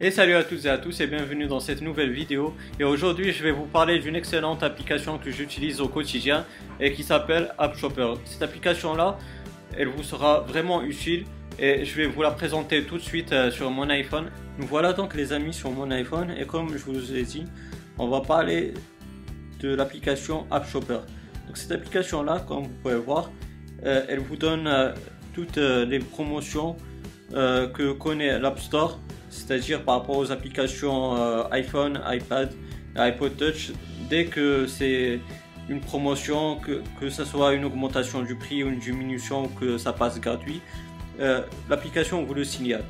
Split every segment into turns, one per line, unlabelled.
Et salut à toutes et à tous et bienvenue dans cette nouvelle vidéo. Et aujourd'hui je vais vous parler d'une excellente application que j'utilise au quotidien et qui s'appelle App Shopper. Cette application là, elle vous sera vraiment utile et je vais vous la présenter tout de suite euh, sur mon iPhone. Nous voilà donc les amis sur mon iPhone et comme je vous ai dit, on va parler de l'application App Shopper. Donc cette application là, comme vous pouvez voir, euh, elle vous donne euh, toutes les promotions que connaît l'App Store c'est-à-dire par rapport aux applications euh, iPhone, iPad, iPod Touch, dès que c'est une promotion, que, que ce soit une augmentation du prix ou une diminution, que ça passe gratuit, euh, l'application vous le signale.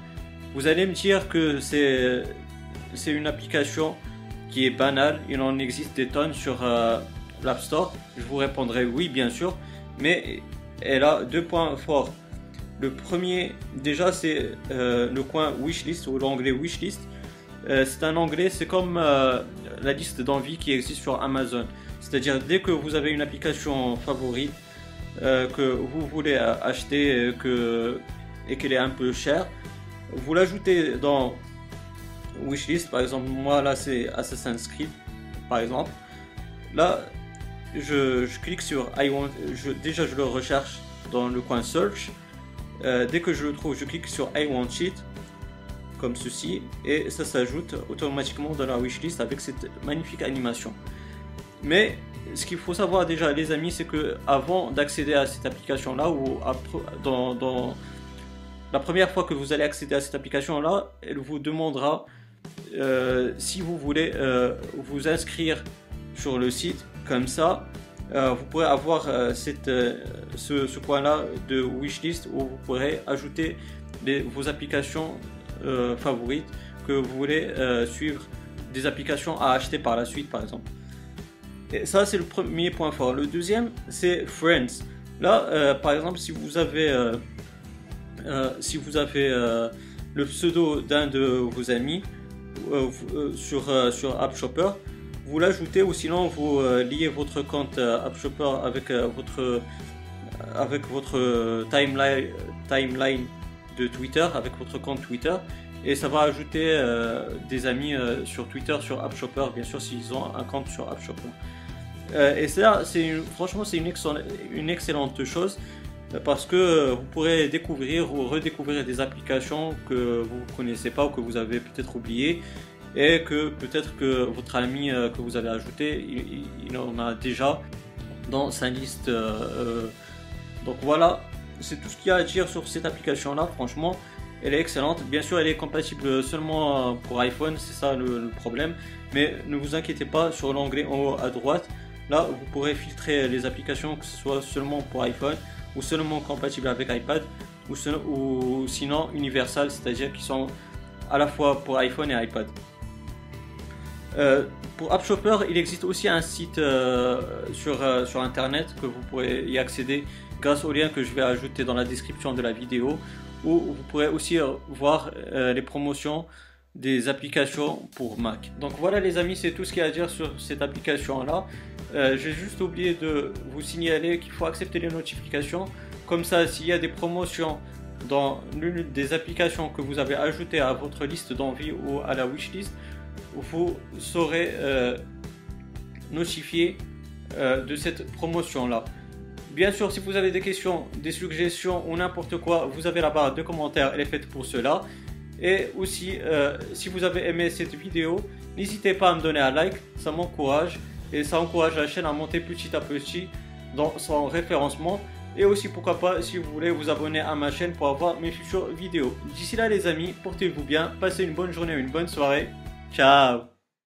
Vous allez me dire que c'est c'est une application qui est banale, il en existe des tonnes sur euh, l'App Store. Je vous répondrai oui, bien sûr, mais elle a deux points forts. Le premier, déjà, c'est euh, le coin wishlist ou l'onglet wishlist. Euh, c'est un onglet, c'est comme euh, la liste d'envie qui existe sur Amazon. C'est-à-dire, dès que vous avez une application favorite que vous voulez acheter et qu'elle est un peu chère, vous l'ajoutez dans wishlist. Par exemple, moi là, c'est Assassin's Creed, par exemple. Là, je, clique sur I want. déjà, je le recherche dans le coin search. Euh, dès que je le trouve, je clique sur I want it comme ceci et ça s'ajoute automatiquement dans la wishlist avec cette magnifique animation. Mais ce qu'il faut savoir déjà les amis, c'est que avant d'accéder à cette application là ou dans, la première fois que vous allez accéder à cette application là, elle vous demandera euh, si vous voulez euh, vous inscrire sur le site comme ça vous pourrez avoir euh, euh, ce, ce coin-là de wishlist où vous pourrez ajouter vos applications favorites que vous voulez suivre, des applications à acheter par la suite par exemple. Et ça c'est le premier point fort. Le deuxième c'est Friends. Là par exemple si vous avez, si vous avez le pseudo d'un de vos amis sur, sur App Shopper, vous l'ajoutez ou sinon vous euh, liez votre compte euh, AppShopper avec euh, votre avec votre timeline timeline de Twitter avec votre compte Twitter. Et ça va ajouter des amis sur Twitter sur AppShopper bien sûr s'ils ont un compte sur AppShopper et ça c'est franchement c'est une, une excellente chose parce que vous pourrez découvrir ou redécouvrir des applications que vous ne connaissez pas ou que vous avez peut-être oubliées et que peut-être que votre ami euh, que vous avez ajouté, il, en a déjà dans sa liste. Euh, euh. donc voilà, c'est tout ce qu'il y a à dire sur cette application là. Franchement, elle est excellente. Bien sûr, elle est compatible seulement pour iPhone, c'est ça le, problème. Mais ne vous inquiétez pas sur l'onglet en haut à droite. Là, vous pourrez filtrer les applications, que ce soit seulement pour iPhone ou seulement compatible avec iPad ou, ou sinon universal, c'est-à-dire qui sont à la fois pour iPhone et iPad. Euh, pour App Shopper, il existe aussi un site euh, sur, euh, sur internet que vous pourrez y accéder grâce au lien que je vais ajouter dans la description de la vidéo où vous pourrez aussi voir les promotions des applications pour Mac. Donc voilà les amis, c'est tout ce qu'il y a à dire sur cette application là. J'ai juste oublié de vous signaler qu'il faut accepter les notifications. Comme ça, s'il y a des promotions dans l'une des applications que vous avez ajoutées à votre liste d'envie ou à la wishlist, vous serez euh, notifié euh, de cette promotion là. Bien sûr, si vous avez des questions, des suggestions ou n'importe quoi, vous avez la barre de commentaires, elle est faite pour cela. Et aussi, euh, si vous avez aimé cette vidéo, n'hésitez pas à me donner un like, ça m'encourage et ça encourage la chaîne à monter petit à petit dans son référencement. Et aussi, pourquoi pas, si vous voulez vous abonner à ma chaîne pour avoir mes futures vidéos. D'ici là, les amis, portez-vous bien, passez une bonne journée, une bonne soirée. Tchau.